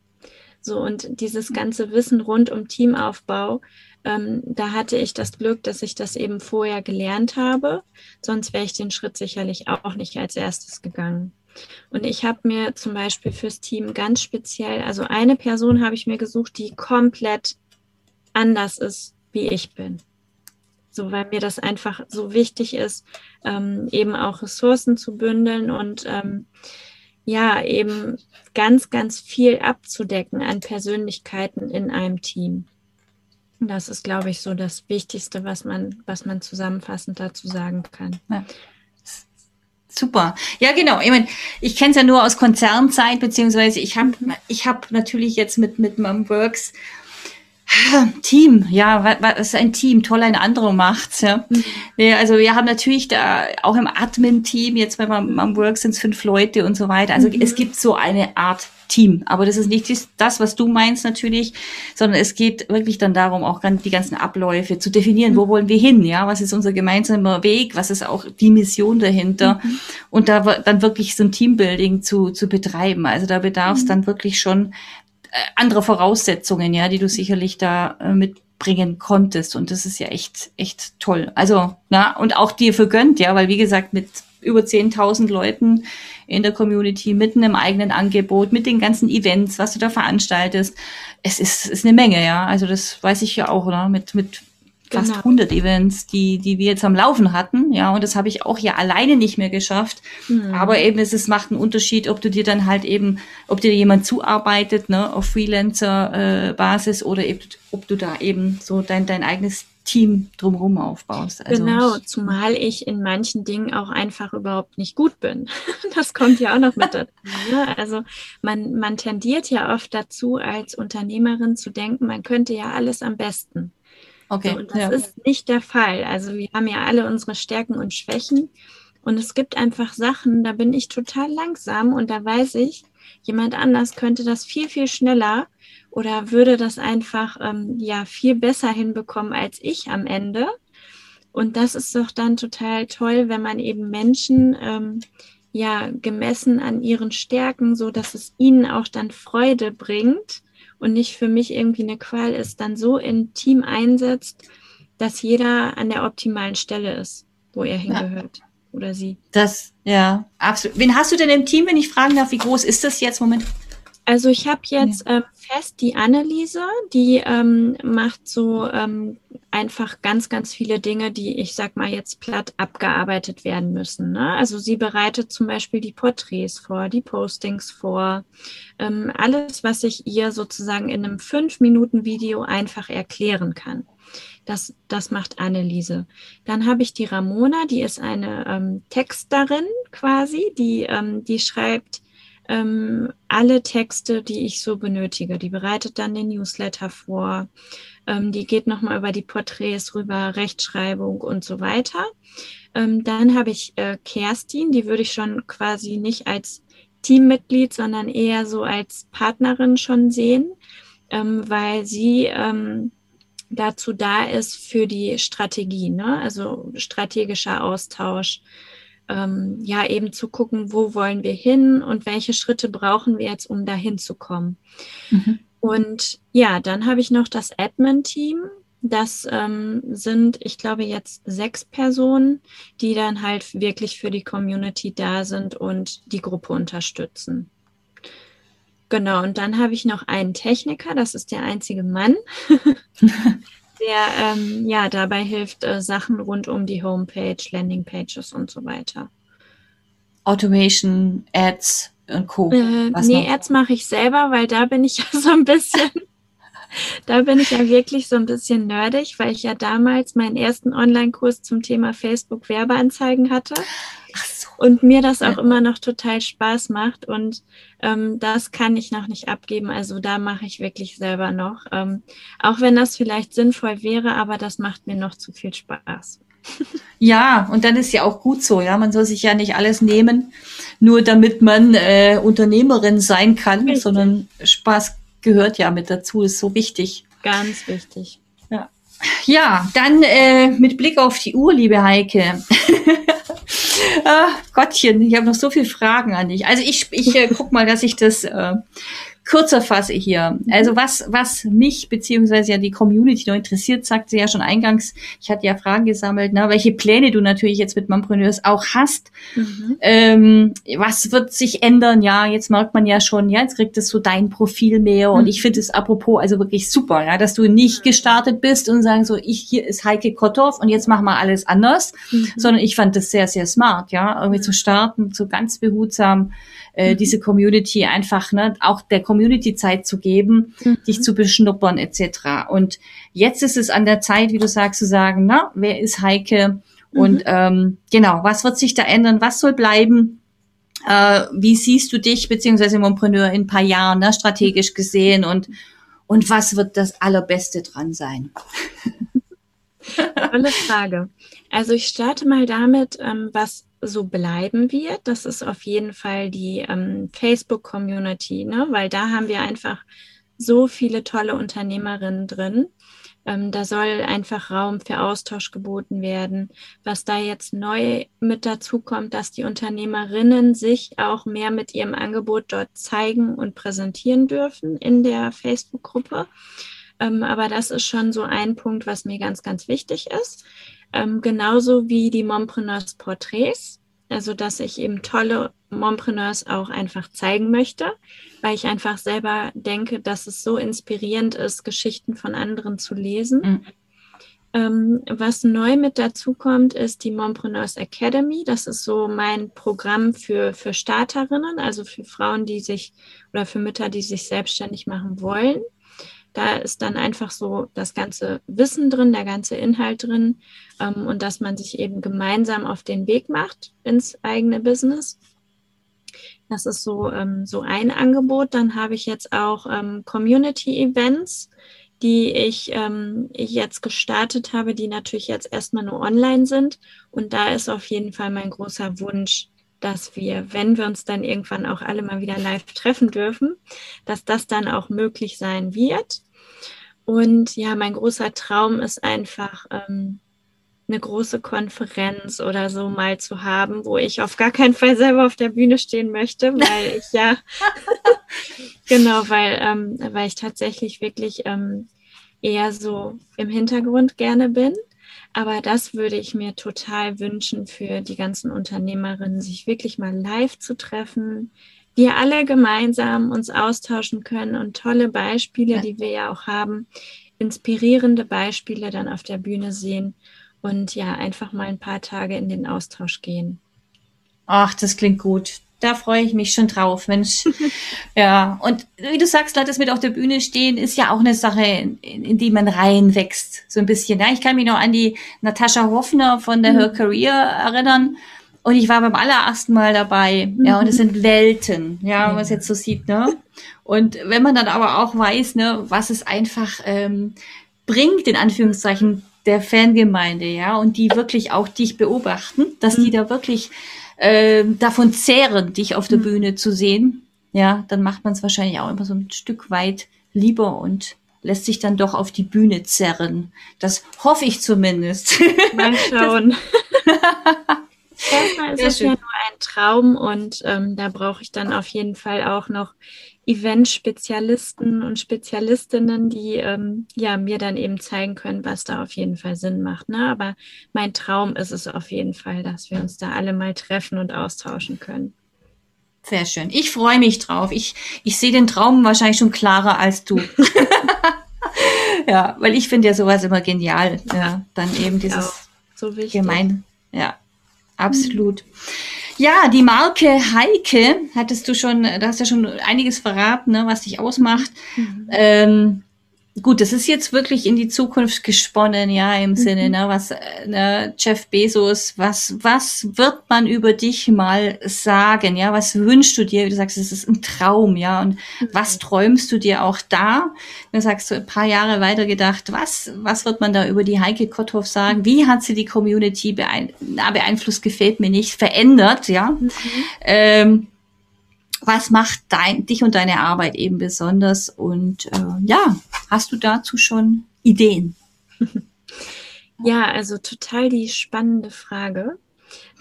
So, und dieses ganze Wissen rund um Teamaufbau ähm, da hatte ich das Glück, dass ich das eben vorher gelernt habe. Sonst wäre ich den Schritt sicherlich auch nicht als erstes gegangen. Und ich habe mir zum Beispiel fürs Team ganz speziell, also eine Person habe ich mir gesucht, die komplett anders ist, wie ich bin. So, weil mir das einfach so wichtig ist, ähm, eben auch Ressourcen zu bündeln und ähm, ja, eben ganz, ganz viel abzudecken an Persönlichkeiten in einem Team. Das ist, glaube ich, so das Wichtigste, was man, was man zusammenfassend dazu sagen kann. Ja. Super. Ja, genau. Ich meine, ich kenne es ja nur aus Konzernzeit, beziehungsweise ich habe ich hab natürlich jetzt mit, mit Mumworks Team, ja, was ist ein Team? Toll, ein anderer macht's, ja. Mhm. Also wir haben natürlich da auch im Admin-Team, jetzt bei Mumworks sind es fünf Leute und so weiter. Also mhm. es gibt so eine Art Team. Aber das ist nicht das, was du meinst natürlich, sondern es geht wirklich dann darum, auch die ganzen Abläufe zu definieren. Wo wollen wir hin? Ja, was ist unser gemeinsamer Weg? Was ist auch die Mission dahinter? Mhm. Und da dann wirklich so ein Teambuilding zu, zu betreiben. Also da bedarf es mhm. dann wirklich schon andere Voraussetzungen, ja, die du sicherlich da äh, mitbringen konntest. Und das ist ja echt, echt toll. Also, na, und auch dir vergönnt, ja, weil wie gesagt, mit über 10.000 Leuten in der Community, mitten im eigenen Angebot, mit den ganzen Events, was du da veranstaltest. Es ist, ist eine Menge, ja. Also das weiß ich ja auch, oder? Mit, mit fast genau. 100 Events, die, die wir jetzt am Laufen hatten. Ja, und das habe ich auch ja alleine nicht mehr geschafft. Mhm. Aber eben es, es macht einen Unterschied, ob du dir dann halt eben, ob dir jemand zuarbeitet, ne, auf Freelancer-Basis äh, oder eben, ob du da eben so dein, dein eigenes Team drumherum aufbaust. Also genau, zumal ich in manchen Dingen auch einfach überhaupt nicht gut bin. Das kommt ja auch noch mit dazu. Ne? Also man, man tendiert ja oft dazu, als Unternehmerin zu denken, man könnte ja alles am besten. Okay. So, und das ja. ist nicht der Fall. Also wir haben ja alle unsere Stärken und Schwächen. Und es gibt einfach Sachen, da bin ich total langsam und da weiß ich, jemand anders könnte das viel, viel schneller oder würde das einfach ähm, ja viel besser hinbekommen als ich am Ende. Und das ist doch dann total toll, wenn man eben Menschen ähm, ja gemessen an ihren Stärken, so dass es ihnen auch dann Freude bringt und nicht für mich irgendwie eine Qual ist, dann so im Team einsetzt, dass jeder an der optimalen Stelle ist, wo er hingehört. Ja. Oder sie. Das, ja, absolut. Wen hast du denn im Team, wenn ich fragen darf, wie groß ist das jetzt Moment? Also ich habe jetzt ja. ähm, fest die Anneliese, die ähm, macht so ähm, einfach ganz, ganz viele Dinge, die ich sag mal jetzt platt abgearbeitet werden müssen. Ne? Also sie bereitet zum Beispiel die Porträts vor, die Postings vor, ähm, alles, was ich ihr sozusagen in einem fünf Minuten Video einfach erklären kann. Das, das macht Anneliese. Dann habe ich die Ramona, die ist eine ähm, Texterin quasi, die, ähm, die schreibt ähm, alle Texte, die ich so benötige. Die bereitet dann den Newsletter vor. Ähm, die geht nochmal über die Porträts rüber, Rechtschreibung und so weiter. Ähm, dann habe ich äh, Kerstin, die würde ich schon quasi nicht als Teammitglied, sondern eher so als Partnerin schon sehen, ähm, weil sie ähm, dazu da ist für die Strategie, ne? also strategischer Austausch. Ähm, ja, eben zu gucken, wo wollen wir hin und welche Schritte brauchen wir jetzt, um dahin zu kommen. Mhm. Und ja, dann habe ich noch das Admin-Team. Das ähm, sind, ich glaube, jetzt sechs Personen, die dann halt wirklich für die Community da sind und die Gruppe unterstützen. Genau, und dann habe ich noch einen Techniker, das ist der einzige Mann, der ähm, ja dabei hilft, äh, Sachen rund um die Homepage, Landingpages und so weiter. Automation, Ads und Co. Äh, nee, noch? Ads mache ich selber, weil da bin ich ja so ein bisschen, da bin ich ja wirklich so ein bisschen nerdig, weil ich ja damals meinen ersten Online-Kurs zum Thema Facebook Werbeanzeigen hatte. So und mir das auch immer noch total Spaß macht und ähm, das kann ich noch nicht abgeben. Also da mache ich wirklich selber noch, ähm, auch wenn das vielleicht sinnvoll wäre, aber das macht mir noch zu viel Spaß. Ja, und dann ist ja auch gut so, ja. Man soll sich ja nicht alles nehmen, nur damit man äh, Unternehmerin sein kann, Richtig. sondern Spaß gehört ja mit dazu, ist so wichtig. Ganz wichtig. Ja, ja dann äh, mit Blick auf die Uhr, liebe Heike. ah, Gottchen, ich habe noch so viele Fragen an dich. Also ich, ich äh, guck mal, dass ich das äh, kürzer fasse hier. Also was, was mich beziehungsweise ja die Community noch interessiert, sagte ja schon eingangs, ich hatte ja Fragen gesammelt, ne, welche Pläne du natürlich jetzt mit Mompreneurs auch hast. Mhm. Ähm, was wird sich ändern? Ja, jetzt merkt man ja schon, ja, jetzt kriegt es so dein Profil mehr. Und mhm. ich finde es apropos also wirklich super, ja, dass du nicht gestartet bist und sagen so, ich hier ist Heike Kotthoff und jetzt machen wir alles anders, mhm. sondern ich fand das sehr, sehr smart, ja, irgendwie zu starten, so ganz behutsam äh, mhm. diese Community einfach, ne, auch der Community Zeit zu geben, mhm. dich zu beschnuppern etc. Und jetzt ist es an der Zeit, wie du sagst, zu sagen, na, wer ist Heike? Und mhm. ähm, genau, was wird sich da ändern? Was soll bleiben? Äh, wie siehst du dich beziehungsweise Mompreneur in ein paar Jahren, ne, strategisch gesehen? Und und was wird das Allerbeste dran sein? Tolle Frage. Also ich starte mal damit, ähm, was so bleiben wird. Das ist auf jeden Fall die ähm, Facebook-Community, ne? weil da haben wir einfach so viele tolle Unternehmerinnen drin. Ähm, da soll einfach Raum für Austausch geboten werden. Was da jetzt neu mit dazu kommt, dass die Unternehmerinnen sich auch mehr mit ihrem Angebot dort zeigen und präsentieren dürfen in der Facebook-Gruppe. Ähm, aber das ist schon so ein Punkt, was mir ganz, ganz wichtig ist. Ähm, genauso wie die Mompreneurs Porträts. Also, dass ich eben tolle Mompreneurs auch einfach zeigen möchte, weil ich einfach selber denke, dass es so inspirierend ist, Geschichten von anderen zu lesen. Mhm. Ähm, was neu mit dazu kommt, ist die Mompreneurs Academy. Das ist so mein Programm für, für Starterinnen, also für Frauen, die sich oder für Mütter, die sich selbstständig machen wollen. Da ist dann einfach so das ganze Wissen drin, der ganze Inhalt drin ähm, und dass man sich eben gemeinsam auf den Weg macht ins eigene Business. Das ist so, ähm, so ein Angebot. Dann habe ich jetzt auch ähm, Community-Events, die ich, ähm, ich jetzt gestartet habe, die natürlich jetzt erstmal nur online sind. Und da ist auf jeden Fall mein großer Wunsch, dass wir, wenn wir uns dann irgendwann auch alle mal wieder live treffen dürfen, dass das dann auch möglich sein wird. Und ja, mein großer Traum ist einfach, ähm, eine große Konferenz oder so mal zu haben, wo ich auf gar keinen Fall selber auf der Bühne stehen möchte, weil ich ja, genau, weil, ähm, weil ich tatsächlich wirklich ähm, eher so im Hintergrund gerne bin. Aber das würde ich mir total wünschen für die ganzen Unternehmerinnen, sich wirklich mal live zu treffen, wir alle gemeinsam uns austauschen können und tolle Beispiele, ja. die wir ja auch haben, inspirierende Beispiele dann auf der Bühne sehen und ja, einfach mal ein paar Tage in den Austausch gehen. Ach, das klingt gut da freue ich mich schon drauf, Mensch. ja, und wie du sagst, Leute, das mit auf der Bühne stehen, ist ja auch eine Sache, in, in die man reinwächst, so ein bisschen. Ja, ich kann mich noch an die Natascha Hoffner von der mhm. Her Career erinnern. Und ich war beim allerersten Mal dabei. Mhm. Ja, und es sind Welten, ja, ja, wenn man es jetzt so sieht, ne? Und wenn man dann aber auch weiß, ne, was es einfach ähm, bringt, in Anführungszeichen, der Fangemeinde, ja, und die wirklich auch dich beobachten, dass mhm. die da wirklich äh, davon zehren, dich auf der mhm. Bühne zu sehen, ja, dann macht man es wahrscheinlich auch immer so ein Stück weit lieber und lässt sich dann doch auf die Bühne zerren. Das hoffe ich zumindest. Mal schauen. Erstmal ist Sehr es schön. ja nur ein Traum und ähm, da brauche ich dann auf jeden Fall auch noch Event-Spezialisten und Spezialistinnen, die ähm, ja mir dann eben zeigen können, was da auf jeden Fall Sinn macht. Ne? Aber mein Traum ist es auf jeden Fall, dass wir uns da alle mal treffen und austauschen können. Sehr schön. Ich freue mich drauf. Ich, ich sehe den Traum wahrscheinlich schon klarer als du. ja, weil ich finde ja sowas immer genial. Ja, dann eben dieses so gemein. Ja, absolut. Ja, die Marke Heike, hattest du schon, da hast ja schon einiges verraten, ne, was dich ausmacht. Mhm. Ähm, gut, das ist jetzt wirklich in die Zukunft gesponnen, ja, im mhm. Sinne, ne, was, ne, Jeff Bezos, was, was wird man über dich mal sagen, ja, was wünschst du dir, wie du sagst, es ist ein Traum, ja, und mhm. was träumst du dir auch da? Du sagst, du ein paar Jahre weiter gedacht, was, was wird man da über die Heike Kotthoff sagen? Wie hat sie die Community beein beeinflusst, gefällt mir nicht, verändert, ja? Mhm. Ähm, was macht dein, dich und deine Arbeit eben besonders? Und äh, ja, hast du dazu schon Ideen? Ja, also total die spannende Frage.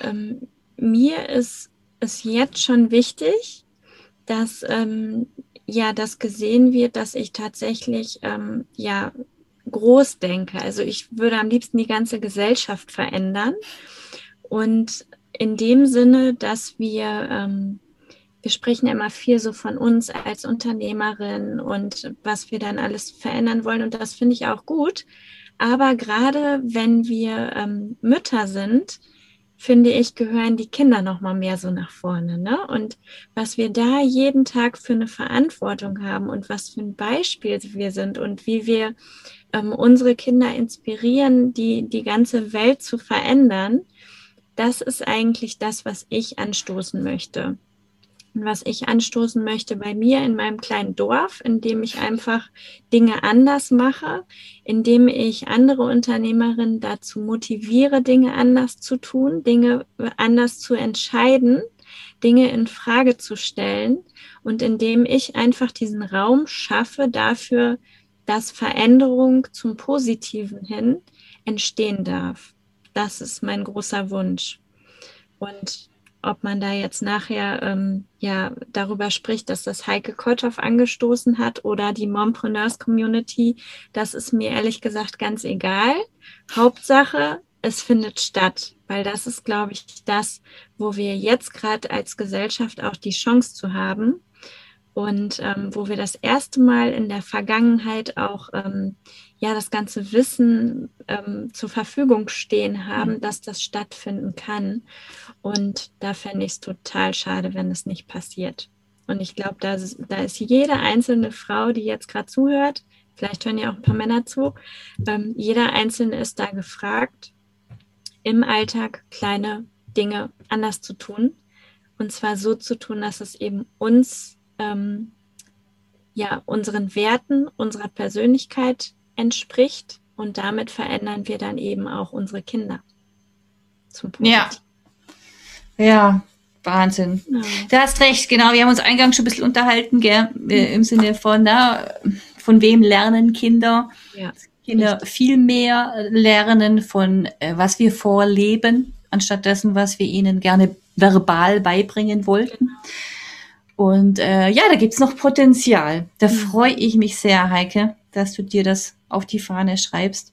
Ähm, mir ist es jetzt schon wichtig, dass ähm, ja das gesehen wird, dass ich tatsächlich ähm, ja groß denke. Also ich würde am liebsten die ganze Gesellschaft verändern und in dem Sinne, dass wir ähm, wir sprechen immer viel so von uns als Unternehmerin und was wir dann alles verändern wollen. Und das finde ich auch gut. Aber gerade wenn wir ähm, Mütter sind, finde ich, gehören die Kinder noch mal mehr so nach vorne. Ne? Und was wir da jeden Tag für eine Verantwortung haben und was für ein Beispiel wir sind und wie wir ähm, unsere Kinder inspirieren, die, die ganze Welt zu verändern, das ist eigentlich das, was ich anstoßen möchte was ich anstoßen möchte bei mir in meinem kleinen Dorf, indem ich einfach Dinge anders mache, indem ich andere Unternehmerinnen dazu motiviere, Dinge anders zu tun, Dinge anders zu entscheiden, Dinge in Frage zu stellen und indem ich einfach diesen Raum schaffe dafür, dass Veränderung zum Positiven hin entstehen darf. Das ist mein großer Wunsch. Und ob man da jetzt nachher ähm, ja darüber spricht, dass das Heike Kotthoff angestoßen hat oder die Mompreneurs Community, das ist mir ehrlich gesagt ganz egal. Hauptsache, es findet statt, weil das ist, glaube ich, das, wo wir jetzt gerade als Gesellschaft auch die Chance zu haben und ähm, wo wir das erste Mal in der Vergangenheit auch ähm, ja das ganze Wissen ähm, zur Verfügung stehen haben, mhm. dass das stattfinden kann. Und da fände ich es total schade, wenn es nicht passiert. Und ich glaube, da, da ist jede einzelne Frau, die jetzt gerade zuhört, vielleicht hören ja auch ein paar Männer zu, ähm, jeder Einzelne ist da gefragt, im Alltag kleine Dinge anders zu tun. Und zwar so zu tun, dass es eben uns, ähm, ja, unseren Werten, unserer Persönlichkeit entspricht und damit verändern wir dann eben auch unsere Kinder. Zum Ja. Ja, Wahnsinn. Ja. Du hast recht, genau. Wir haben uns eingangs schon ein bisschen unterhalten, gell? Äh, im Sinne von, na, von wem lernen Kinder? Ja, Kinder richtig. viel mehr lernen von, äh, was wir vorleben, anstatt dessen, was wir ihnen gerne verbal beibringen wollten. Genau. Und äh, ja, da gibt's noch Potenzial. Da mhm. freue ich mich sehr, Heike, dass du dir das auf die Fahne schreibst.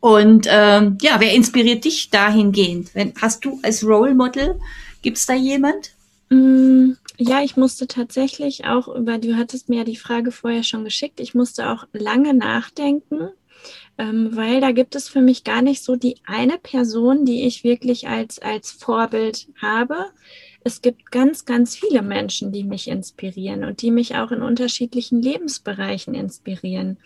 Und ähm, ja, wer inspiriert dich dahingehend? Wenn, hast du als Role Model, gibt's da jemand? Mm, ja, ich musste tatsächlich auch über, du hattest mir ja die Frage vorher schon geschickt, ich musste auch lange nachdenken, ähm, weil da gibt es für mich gar nicht so die eine Person, die ich wirklich als, als Vorbild habe. Es gibt ganz, ganz viele Menschen, die mich inspirieren und die mich auch in unterschiedlichen Lebensbereichen inspirieren.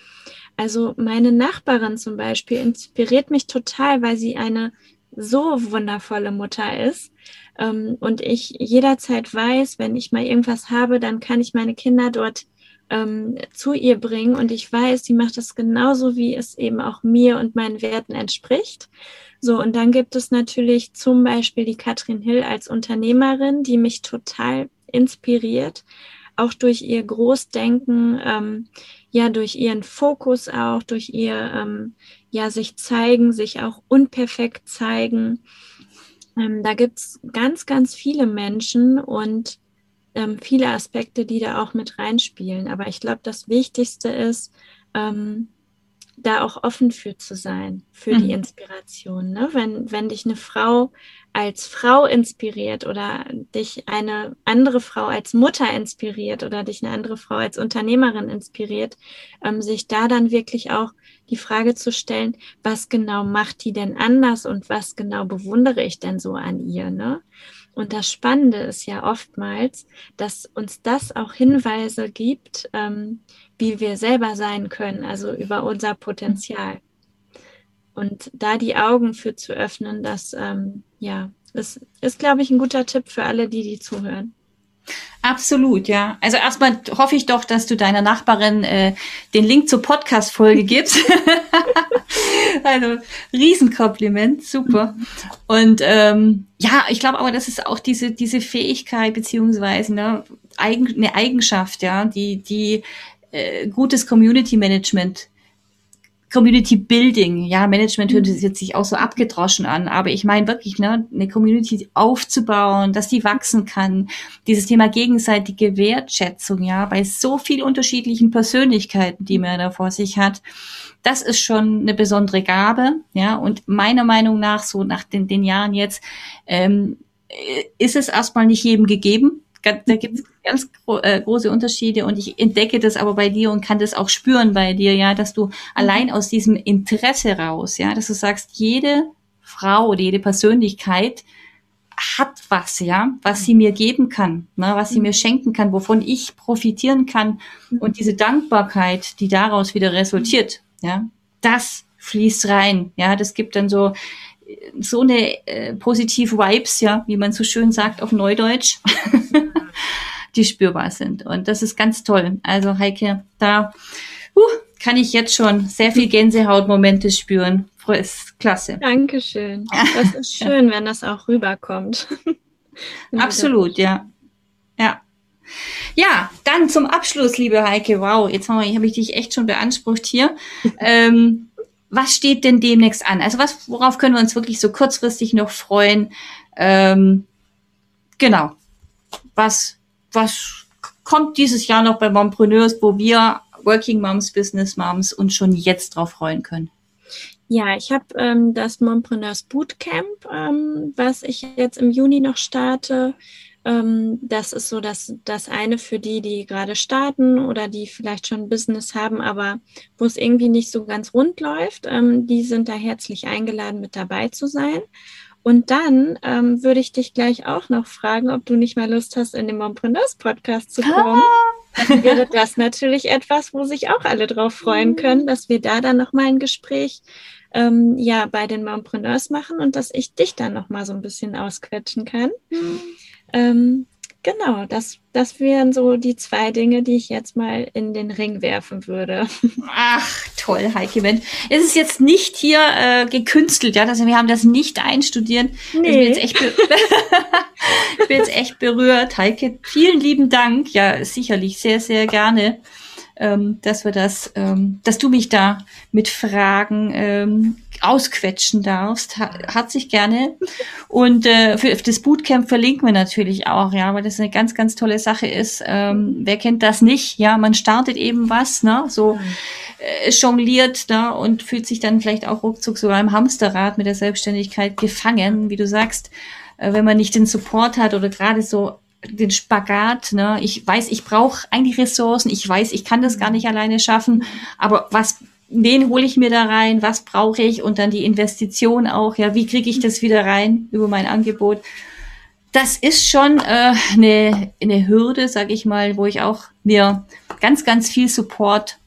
Also meine Nachbarin zum Beispiel inspiriert mich total, weil sie eine so wundervolle Mutter ist. Ähm, und ich jederzeit weiß, wenn ich mal irgendwas habe, dann kann ich meine Kinder dort ähm, zu ihr bringen. Und ich weiß, sie macht das genauso, wie es eben auch mir und meinen Werten entspricht. So, und dann gibt es natürlich zum Beispiel die Katrin Hill als Unternehmerin, die mich total inspiriert, auch durch ihr Großdenken, ähm, ja, durch ihren Fokus auch, durch ihr, ähm, ja, sich zeigen, sich auch unperfekt zeigen. Ähm, da gibt's ganz, ganz viele Menschen und ähm, viele Aspekte, die da auch mit reinspielen. Aber ich glaube, das Wichtigste ist, ähm, da auch offen für zu sein, für mhm. die Inspiration. Ne? Wenn, wenn dich eine Frau als Frau inspiriert oder dich eine andere Frau als Mutter inspiriert oder dich eine andere Frau als Unternehmerin inspiriert, ähm, sich da dann wirklich auch die Frage zu stellen, was genau macht die denn anders und was genau bewundere ich denn so an ihr? Ne? Und das Spannende ist ja oftmals, dass uns das auch Hinweise gibt, ähm, wie wir selber sein können, also über unser Potenzial. Und da die Augen für zu öffnen, das ähm, ja, ist, ist glaube ich, ein guter Tipp für alle, die die zuhören. Absolut, ja. Also erstmal hoffe ich doch, dass du deiner Nachbarin äh, den Link zur Podcast-Folge gibst. also Riesenkompliment, super. Und ähm, ja, ich glaube aber, das ist auch diese diese Fähigkeit beziehungsweise ne, Eigen, eine Eigenschaft, ja, die die äh, gutes Community Management Community Building, ja, Management hört mhm. jetzt sich auch so abgedroschen an, aber ich meine wirklich, ne, eine Community aufzubauen, dass die wachsen kann, dieses Thema gegenseitige Wertschätzung, ja, bei so viel unterschiedlichen Persönlichkeiten, die man da vor sich hat, das ist schon eine besondere Gabe, ja, und meiner Meinung nach, so nach den, den Jahren jetzt, ähm, ist es erstmal nicht jedem gegeben, da gibt es ganz gro äh, große Unterschiede und ich entdecke das aber bei dir und kann das auch spüren bei dir, ja, dass du allein aus diesem Interesse raus, ja, dass du sagst, jede Frau oder jede Persönlichkeit hat was, ja, was sie mir geben kann, ne, was sie mir schenken kann, wovon ich profitieren kann. Und diese Dankbarkeit, die daraus wieder resultiert, ja, das fließt rein, ja, das gibt dann so so eine äh, positive Vibes, ja, wie man so schön sagt auf Neudeutsch, die spürbar sind. Und das ist ganz toll. Also Heike, da uh, kann ich jetzt schon sehr viel Gänsehautmomente spüren. Ist klasse. Dankeschön. Das ist schön, wenn das auch rüberkommt. Absolut, ja. Ja. Ja, dann zum Abschluss, liebe Heike. Wow, jetzt habe hab ich dich echt schon beansprucht hier. ähm, was steht denn demnächst an? Also was, worauf können wir uns wirklich so kurzfristig noch freuen? Ähm, genau. Was, was kommt dieses Jahr noch bei Mompreneurs, wo wir Working Moms, Business Moms uns schon jetzt drauf freuen können? Ja, ich habe ähm, das Mompreneurs Bootcamp, ähm, was ich jetzt im Juni noch starte. Ähm, das ist so das, das eine für die, die gerade starten oder die vielleicht schon ein Business haben, aber wo es irgendwie nicht so ganz rund läuft. Ähm, die sind da herzlich eingeladen, mit dabei zu sein. Und dann ähm, würde ich dich gleich auch noch fragen, ob du nicht mal Lust hast, in den Mompreneurs Podcast zu kommen. Ah. Dann wäre das natürlich etwas, wo sich auch alle drauf freuen mhm. können, dass wir da dann nochmal ein Gespräch ähm, ja bei den Mompreneurs machen und dass ich dich dann nochmal so ein bisschen ausquetschen kann. Mhm. Ähm, genau, das, das wären so die zwei Dinge, die ich jetzt mal in den Ring werfen würde. Ach, toll, Heike Mensch. Es ist jetzt nicht hier äh, gekünstelt, ja, also wir haben das nicht einstudiert. Nee. Ich bin, jetzt echt ich bin jetzt echt berührt, Heike. Vielen lieben Dank. Ja, sicherlich, sehr, sehr gerne ähm, dass wir das, ähm, dass du mich da mit Fragen ähm, ausquetschen darfst. Ha herzlich gerne. Und äh, für, für das Bootcamp verlinken wir natürlich auch, ja, weil das eine ganz, ganz tolle Sache ist. Ähm, wer kennt das nicht? Ja, man startet eben was, ne? So äh, jongliert, ne? Und fühlt sich dann vielleicht auch ruckzuck sogar im Hamsterrad mit der Selbstständigkeit gefangen, wie du sagst äh, wenn man nicht den Support hat oder gerade so den Spagat. Ne? Ich weiß, ich brauche eigentlich Ressourcen. Ich weiß, ich kann das gar nicht alleine schaffen. Aber was, wen hole ich mir da rein? Was brauche ich? Und dann die Investition auch. Ja, wie kriege ich das wieder rein über mein Angebot? Das ist schon äh, eine, eine Hürde, sag ich mal, wo ich auch mir ganz, ganz viel Support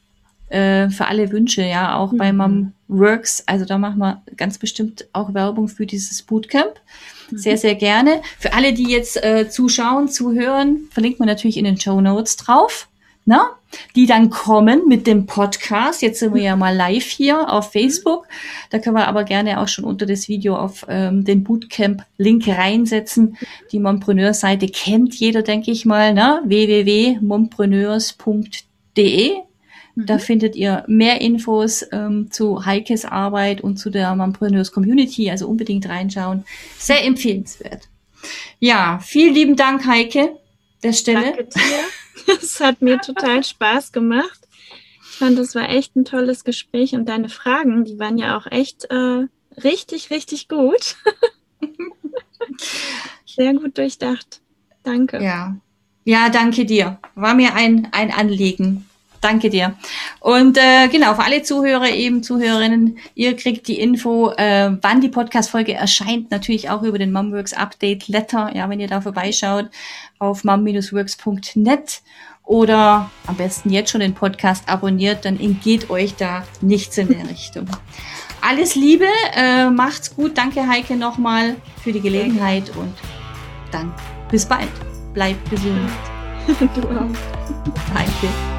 äh, für alle Wünsche, ja, auch mhm. bei Mom Works. Also da machen wir ganz bestimmt auch Werbung für dieses Bootcamp. Sehr, sehr gerne. Für alle, die jetzt äh, zuschauen, zuhören, verlinkt man natürlich in den Show Notes drauf. Ne? Die dann kommen mit dem Podcast. Jetzt sind wir ja mal live hier auf Facebook. Da können wir aber gerne auch schon unter das Video auf ähm, den Bootcamp-Link reinsetzen. Die Mompreneurs-Seite kennt jeder, denke ich mal, ne? www.mompreneurs.de da mhm. findet ihr mehr Infos ähm, zu Heikes Arbeit und zu der Mompreneurs Community, also unbedingt reinschauen. Sehr empfehlenswert. Ja, vielen lieben Dank, Heike, der Stelle. Danke dir. Es hat mir total Spaß gemacht. Ich fand, das war echt ein tolles Gespräch und deine Fragen, die waren ja auch echt äh, richtig, richtig gut. Sehr gut durchdacht. Danke. Ja. Ja, danke dir. War mir ein, ein Anliegen. Danke dir. Und äh, genau, für alle Zuhörer, eben Zuhörerinnen, ihr kriegt die Info, äh, wann die Podcast-Folge erscheint, natürlich auch über den Momworks Update Letter, ja, wenn ihr da vorbeischaut, auf mom-works.net oder am besten jetzt schon den Podcast abonniert, dann entgeht euch da nichts in der Richtung. Alles Liebe, äh, macht's gut. Danke Heike nochmal für die Gelegenheit und dann bis bald. Bleibt gesund. du auch. Danke.